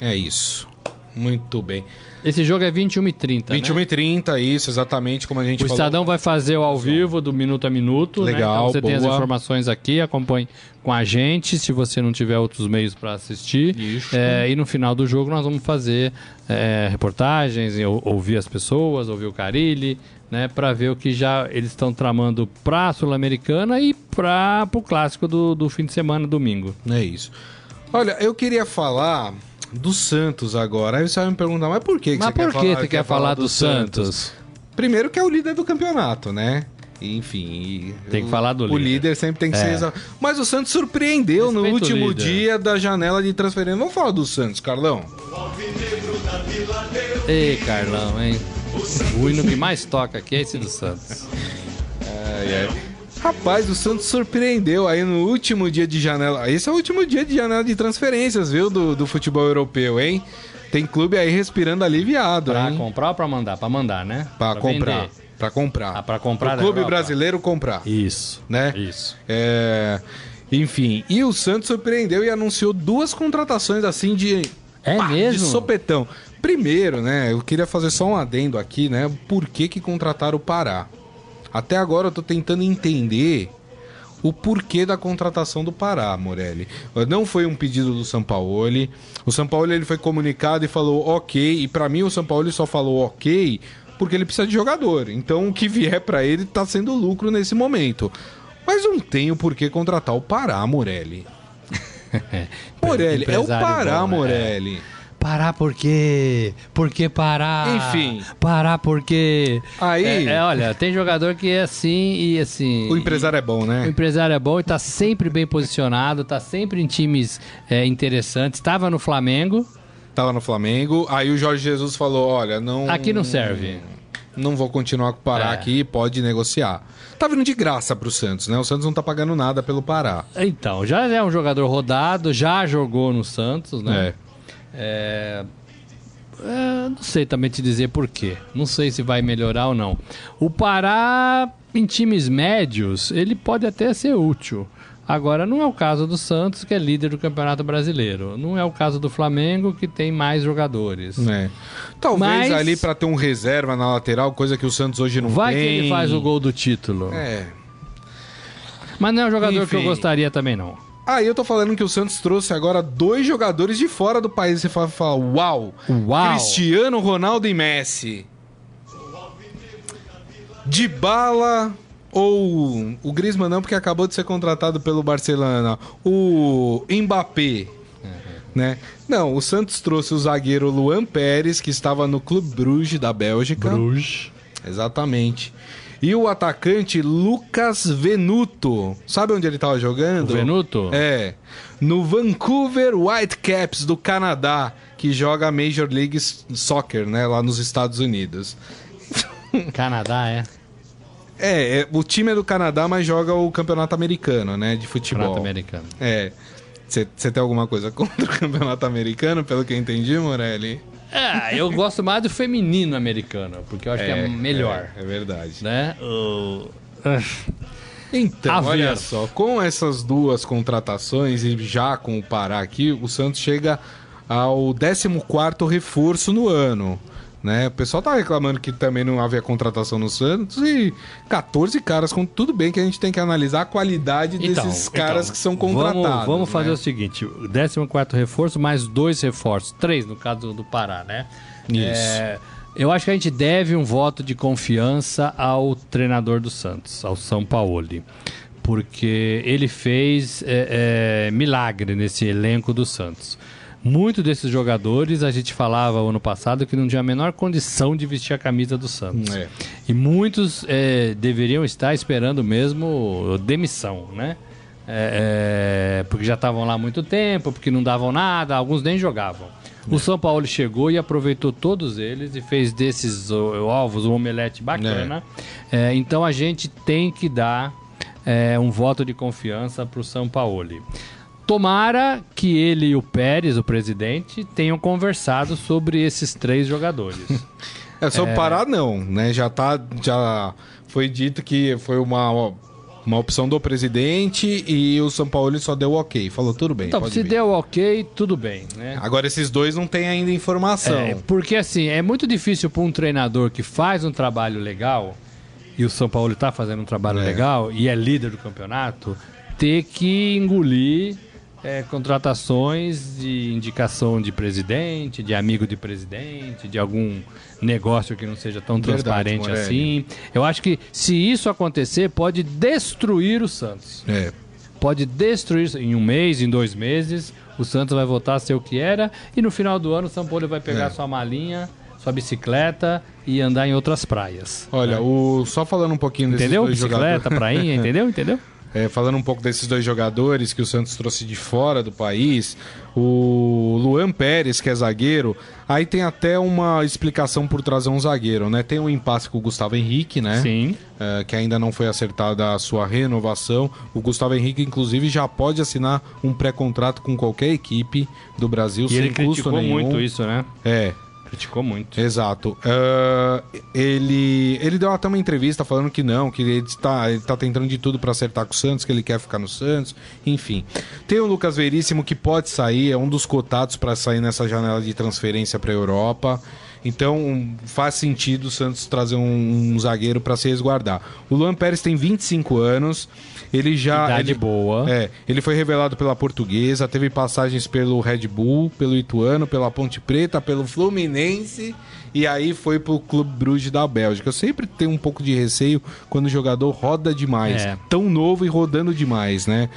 É isso. Muito bem. Esse jogo é 21 e 30 21 né? e 30, isso, exatamente como a gente o falou. O Estadão vai fazer o ao vivo do minuto a minuto. Legal, né? então você boa. tem as informações aqui, acompanhe com a gente, se você não tiver outros meios para assistir. Isso. É, e no final do jogo nós vamos fazer é, reportagens, ouvir as pessoas, ouvir o Carilli, né, para ver o que já eles estão tramando para a Sul-Americana e para o clássico do, do fim de semana, domingo. É isso. Olha, eu queria falar do Santos agora. Aí você vai me perguntar, mas por que, que mas você por quer que falar, você quer falar do, do Santos? Santos? Primeiro que é o líder do campeonato, né? Enfim. Tem que falar do líder. O líder sempre tem que é. ser. Mas o Santos surpreendeu Respeito no último dia da janela de transferência. Vamos falar do Santos, Carlão. Ei, Carlão, hein? O hino que mais toca aqui é esse do Santos. Ai, ai. Rapaz, o Santos surpreendeu aí no último dia de janela. Esse é o último dia de janela de transferências, viu? Do, do futebol europeu, hein? Tem clube aí respirando aliviado, pra hein? comprar ou pra mandar? Pra mandar, né? Pra, pra comprar. Vender. Pra comprar. Ah, pra comprar. O clube Europa. brasileiro comprar. Isso. Né? Isso. É... Enfim, e o Santos surpreendeu e anunciou duas contratações assim de. É pá, mesmo? De sopetão. Primeiro, né? Eu queria fazer só um adendo aqui, né? Por que, que contrataram o Pará? Até agora eu tô tentando entender o porquê da contratação do Pará, Morelli. Não foi um pedido do Sampaoli. O Sampaoli ele foi comunicado e falou ok. E para mim o Sampaoli só falou ok porque ele precisa de jogador. Então o que vier para ele tá sendo lucro nesse momento. Mas não tem o porquê contratar o Pará, Morelli. Morelli, é o Pará, bom, né? Morelli. É. Parar por quê? Por que parar? Enfim. Parar porque. Aí. É, é, olha, tem jogador que é assim e assim. O empresário e, é bom, né? O empresário é bom e tá sempre bem posicionado, tá sempre em times é, interessantes. Estava no Flamengo. Tava no Flamengo. Aí o Jorge Jesus falou: olha, não. Aqui não serve. Não vou continuar com o Pará é. aqui, pode negociar. Tá vindo de graça pro Santos, né? O Santos não tá pagando nada pelo Pará. Então, já é um jogador rodado, já jogou no Santos, né? É. É, é, não sei também te dizer por quê. Não sei se vai melhorar ou não. O Pará, em times médios, ele pode até ser útil. Agora, não é o caso do Santos, que é líder do Campeonato Brasileiro. Não é o caso do Flamengo, que tem mais jogadores. É. Talvez Mas... ali para ter um reserva na lateral, coisa que o Santos hoje não vai tem. Vai que ele faz o gol do título. É. Mas não é um jogador Enfim. que eu gostaria também, não. Aí eu tô falando que o Santos trouxe agora dois jogadores de fora do país. Você fala, fala uau! Uau! Cristiano Ronaldo e Messi. De bala ou o Griezmann não, porque acabou de ser contratado pelo Barcelona. O Mbappé. Uhum. Né? Não, o Santos trouxe o zagueiro Luan Pérez, que estava no Clube Bruges da Bélgica. Bruges. Exatamente. E o atacante Lucas Venuto. Sabe onde ele estava jogando? O Venuto? É. No Vancouver Whitecaps do Canadá, que joga a Major League Soccer, né? Lá nos Estados Unidos. Canadá, é? É, é, o time é do Canadá, mas joga o campeonato americano, né? De futebol. Campeonato americano. É. Você tem alguma coisa contra o campeonato americano, pelo que eu entendi, Morelli? É, eu gosto mais do feminino americano, porque eu acho é, que é melhor. É, é verdade. Né? Uh... Então, olha só, com essas duas contratações e já com o Pará aqui, o Santos chega ao 14º reforço no ano. Né? O pessoal tá reclamando que também não havia contratação no Santos e 14 caras, com tudo bem que a gente tem que analisar a qualidade então, desses caras então, que são contratados. Vamos, vamos né? fazer o seguinte: 14 reforço mais dois reforços, três no caso do Pará, né? Isso. É, eu acho que a gente deve um voto de confiança ao treinador do Santos, ao São Paulo porque ele fez é, é, milagre nesse elenco do Santos. Muitos desses jogadores, a gente falava ano passado que não tinha a menor condição de vestir a camisa do Santos. É. E muitos é, deveriam estar esperando mesmo demissão, né? é, é, porque já estavam lá há muito tempo, porque não davam nada, alguns nem jogavam. O São Paulo chegou e aproveitou todos eles e fez desses ovos um omelete bacana. É, então a gente tem que dar é, um voto de confiança para o São Paulo. Tomara que ele e o Pérez, o presidente, tenham conversado sobre esses três jogadores. É só parar não, né? Já tá, já foi dito que foi uma uma opção do presidente e o São Paulo só deu ok. Falou tudo bem. então, se vir. deu ok, tudo bem, né? Agora esses dois não têm ainda informação. É, porque assim, é muito difícil para um treinador que faz um trabalho legal, e o São Paulo está fazendo um trabalho É. legal, e é líder do campeonato, ter que engolir é, contratações de indicação de presidente, de amigo de presidente, de algum negócio que não seja tão Verdade, transparente Morelli. assim. Eu acho que se isso acontecer, pode destruir o Santos É. pode destruir em um mês, em dois meses. O Santos vai voltar a ser o que era. E no final do ano, o São Paulo vai pegar É. sua malinha, sua bicicleta e andar em outras praias. Olha, o, só falando um pouquinho desses Entendeu? dois Bicicleta, jogadores. prainha, entendeu? Entendeu? É, falando um pouco desses dois jogadores que o Santos trouxe de fora do país, o Luan Pérez, que é zagueiro, aí tem até uma explicação por trazer um zagueiro, né? Tem um impasse com o Gustavo Henrique, né? Sim. É, que ainda não foi acertada a sua renovação. O Gustavo Henrique, inclusive, já pode assinar um pré-contrato com qualquer equipe do Brasil E sem ele custo nenhum. muito isso, né? É, Criticou muito. Exato. Ah, ele, ele deu até uma entrevista falando que não, que ele está, ele tá tentando de tudo para acertar com o Santos, que ele quer ficar no Santos, enfim. Tem o Lucas Veríssimo que pode sair, é um dos cotados para sair nessa janela de transferência para a Europa. Então faz sentido o Santos trazer um, um zagueiro para se resguardar. O Luan Pérez tem 25 anos, ele já. Idade ele, boa. é, ele foi revelado pela Portuguesa, teve passagens pelo Red Bull, pelo Ituano, pela Ponte Preta, pelo Fluminense e aí foi pro Clube Bruges da Bélgica. Eu sempre tenho um pouco de receio quando o jogador roda demais, É. tão novo e rodando demais, né?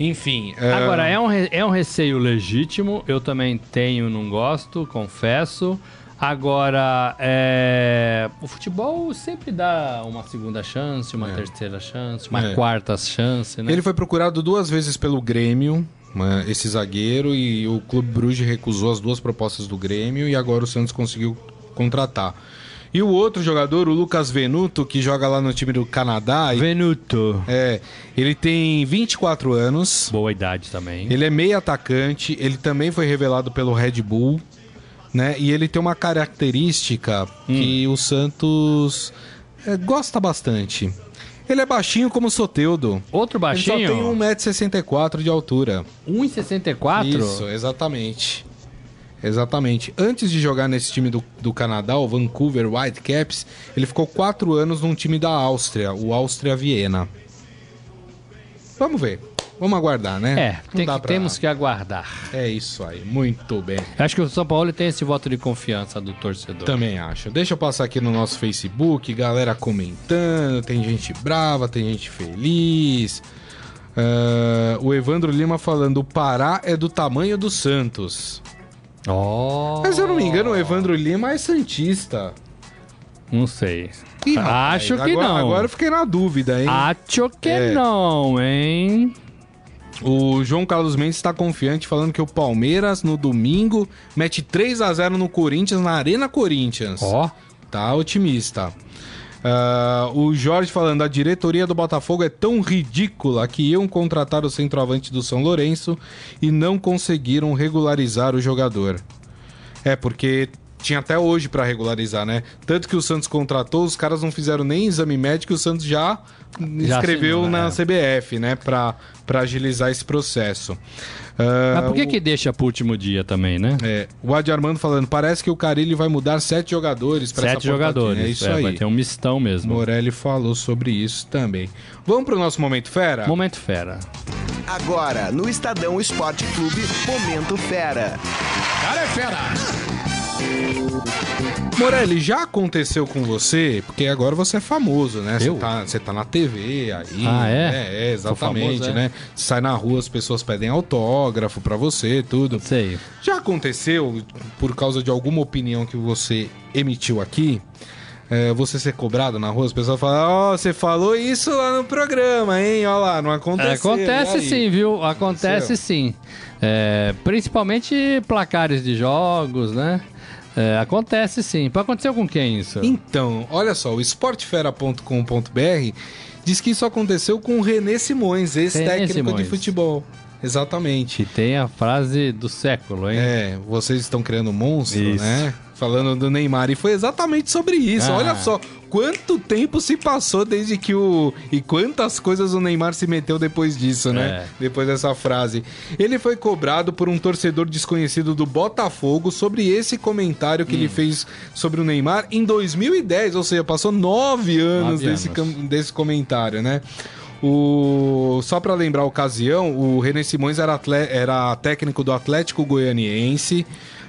Enfim. é, Agora, é um, é um receio legítimo. Eu também tenho, não gosto, confesso. Agora, é, o futebol sempre dá uma segunda chance, uma terceira chance, uma É. quarta chance, né? Ele foi procurado duas vezes pelo Grêmio, né, esse zagueiro, e o Clube Bruges recusou as duas propostas do Grêmio e agora o Santos conseguiu contratar. E o outro jogador, o Lucas Venuto, que joga lá no time do Canadá, Venuto. é, ele tem 24 anos, Boa idade também. ele é meio atacante, ele também foi revelado pelo Red Bull, né? E ele tem uma característica que o Santos é, gosta bastante. Ele é baixinho como o Soteudo. Outro Ele só tem baixinho, 1,64m de altura. 1,64. Isso, exatamente. Exatamente. Antes de jogar nesse time do, do Canadá, o Vancouver Whitecaps, ele ficou quatro anos num time da Áustria, o Áustria Viena. Vamos ver. Vamos aguardar, né? É, tem que- pra- temos que aguardar. É isso aí, muito bem. Acho que o São Paulo tem esse voto de confiança do torcedor. Também acho. Deixa eu passar aqui no nosso Facebook, galera comentando, tem gente brava, tem gente feliz. Ah, o Evandro Lima falando: o Pará é do tamanho do Santos. Oh, Mas se eu não me engano, o Evandro Lima é Santista. não sei. Ih, rapaz, Acho que agora- não. Agora eu fiquei na dúvida, hein? Acho que É. não, hein? O João Carlos Mendes está confiante, falando que o Palmeiras, no domingo, mete 3 a 0 no Corinthians, na Arena Corinthians. Ó, Tá otimista. Ah, o Jorge falando, a diretoria do Botafogo é tão ridícula que iam contratar o centroavante do São Lourenço e não conseguiram regularizar o jogador. É, porque tinha até hoje pra regularizar, né? Tanto que o Santos contratou, os caras não fizeram nem exame médico e o Santos já, escreveu assinou, na né? CBF, né? Pra, pra agilizar esse processo. Ah, mas por que o- que deixa pro último dia também, né? é, o Adi Armando falando, parece que o Carilli vai mudar sete jogadores para Sete jogadores. É isso É, aí. Vai ter um mistão mesmo. Morelli falou sobre isso também. Vamos pro nosso Momento Fera? Momento fera. Agora, no Estadão Esporte Clube, Momento Fera. Morelli, já aconteceu com você? Porque agora você é famoso, né? Você tá, você tá na TV aí. Ah, é? É, é, exatamente, famoso, é? né? Sai na rua, as pessoas pedem autógrafo pra você, tudo. Sei. Já aconteceu, por causa de alguma opinião que você emitiu aqui, é, você ser cobrado na rua? As pessoas falam, ó, você falou isso lá no programa, hein? Olha lá, não aconteceu. Acontece sim, viu? Acontece Aconteceu? sim. É, principalmente placares de jogos, né? É, acontece sim. Pode acontecer com quem isso? Então, olha só, o esportefera.com.br diz que isso aconteceu com o René Simões, ex-técnico de Simões. futebol. Exatamente. Que tem a frase do século, hein? É, vocês estão criando um monstro, Isso. né? Falando do Neymar. E foi exatamente sobre isso. Ah. Olha só, quanto tempo se passou desde que o. E quantas coisas o Neymar se meteu depois disso, né? É. Depois dessa frase. Ele foi cobrado por um torcedor desconhecido do Botafogo sobre esse comentário que Hum. ele fez sobre o Neymar em 2010. Ou seja, passou nove anos, Nove desse, anos. desse comentário, né? O... Só para lembrar a ocasião, o René Simões era, era técnico do Atlético Goianiense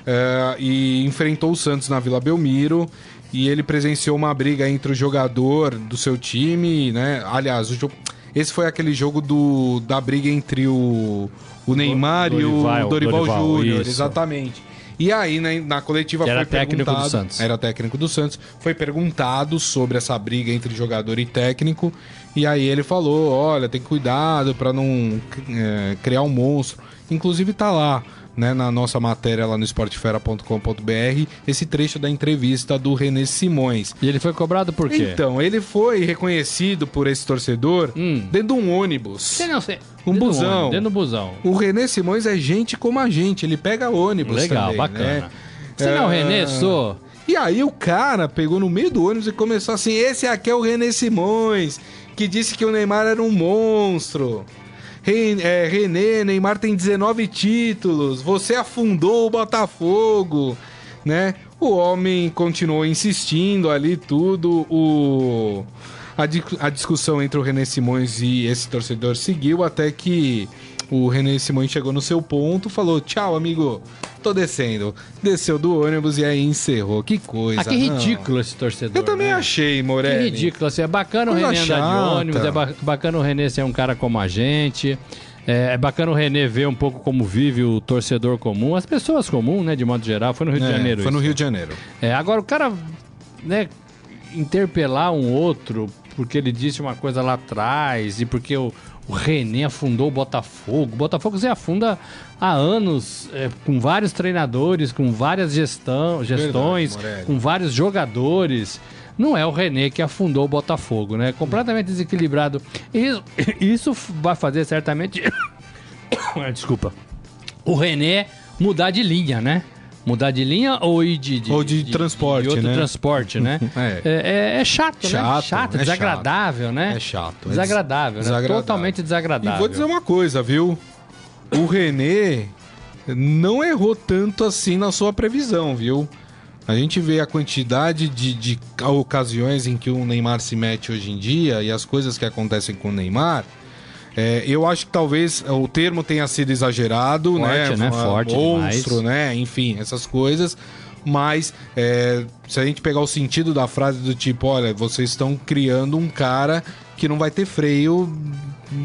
eh, e enfrentou o Santos na Vila Belmiro. E ele presenciou uma briga entre o jogador do seu time, né? Aliás, o jo- esse foi aquele jogo do... da briga entre o, o Neymar e o Dorival, Dorival, Júnior, exatamente. E aí, né, na coletiva Que era foi técnico do Santos. Era técnico do Santos. Foi perguntado sobre essa briga entre jogador e técnico. E aí ele falou: olha, tem cuidado pra não é, criar um monstro. Inclusive tá lá. Né, na nossa matéria lá no esportefera.com.br, esse trecho da entrevista do René Simões. E ele foi cobrado por quê? Então, ele foi reconhecido por esse torcedor Hum. dentro de um ônibus. Sei não, sei. Um Dentro busão. ônibus, Dentro do busão. O René Simões é gente como a gente, ele pega ônibus Legal, também, bacana. né? Você não, É, Renê, sou. E aí o cara pegou no meio do ônibus e começou assim: esse aqui é o René Simões, que disse que o Neymar era um monstro. É, René, Neymar tem 19 títulos, você afundou o Botafogo, né? O homem continuou insistindo ali tudo, o... A, di- a discussão entre o René Simões e esse torcedor seguiu até que o René Simões chegou no seu ponto, falou: Tchau, amigo, tô descendo. Desceu do ônibus e aí encerrou. Que coisa. Ah, que não. ridículo esse torcedor. Eu também né? achei, Que Morelli. ridículo. Assim, é bacana o Coisa Renê andar de chata. ônibus, é ba- bacana o Renê ser um cara como a gente. É, é bacana o Renê ver um pouco como vive o torcedor comum, as pessoas comuns, né, de modo geral. Foi no Rio de É, Janeiro. Foi no isso. Rio de Janeiro. É, agora o cara, né, interpelar um outro porque ele disse uma coisa lá atrás e porque o, o René afundou o Botafogo. O Botafogo se afunda há anos é, com vários treinadores, com várias gestão, gestões, Morelli. com vários jogadores. Não é o René que afundou o Botafogo, né? Completamente desequilibrado. Isso, isso vai fazer certamente. Desculpa. O René mudar de linha, né? Mudar de linha ou ir de, Ou de transporte, de outro né? transporte, né? É. é. é- é chato, né? Chato, Chato, é desagradável, né? É chato. é Desagradável, des- né? desagradável. Totalmente desagradável. E vou dizer uma coisa, viu? O René não errou tanto assim na sua previsão, viu? A gente vê a quantidade de, de ocasiões em que o Neymar se mete hoje em dia e as coisas que acontecem com o Neymar. É, eu acho que talvez o termo tenha sido exagerado, Forte, né? né? Forte monstro, demais. né? Enfim, essas coisas. Mas é, se a gente pegar o sentido da frase do tipo, olha, vocês estão criando um cara que não vai ter freio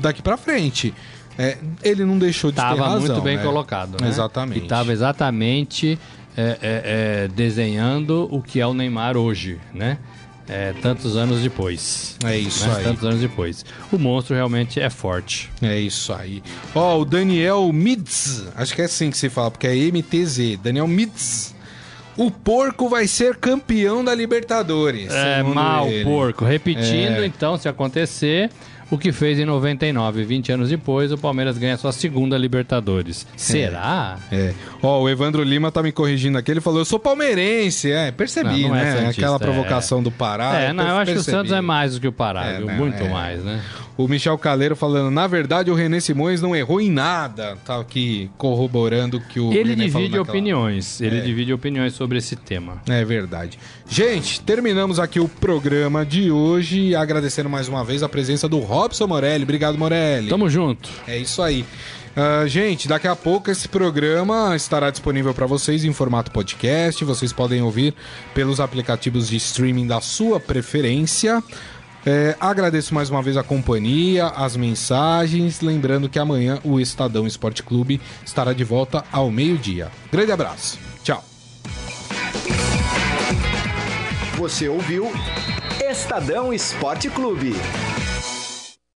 daqui pra frente. É, ele não deixou de ter Tava razão. muito bem né? colocado, né? Exatamente. E tava exatamente é, é, é, desenhando o que é o Neymar hoje, né? É, tantos anos depois. É isso né? aí. Tantos anos depois. O monstro realmente é forte. É isso aí. Ó, o Daniel Mids, acho que é assim que se fala, porque é MTZ. Daniel Mids. O porco vai ser campeão da Libertadores. É mal, ele. porco. Repetindo, É. então, se acontecer, o que fez em 99, 20 anos depois, o Palmeiras ganha sua segunda Libertadores. Será? É. Ó, o Evandro Lima tá me corrigindo aqui. Ele falou: eu sou palmeirense. É, percebi, Não, não é né? santista, Aquela é. provocação do Pará. é, não, eu acho que o percebi. Santos é mais do que o Pará, É, viu? não, Muito é. mais, né? O Michel Caleiro falando: na verdade, o René Simões não errou em nada. Tá aqui corroborando que o. Ele René divide naquela- opiniões. Ele É. divide opiniões sobre esse tema. É verdade. Gente, terminamos aqui o programa de hoje, agradecendo mais uma vez a presença do Robson Morelli. Obrigado, Morelli. Tamo junto. É isso aí. Ah, gente, daqui a pouco esse programa estará disponível para vocês em formato podcast. Vocês podem ouvir pelos aplicativos de streaming da sua preferência. É, agradeço mais uma vez a companhia, as mensagens. Lembrando que amanhã o Estadão Esporte Clube estará de volta ao meio-dia. Grande abraço. Tchau. Você ouviu Estadão Esporte Clube.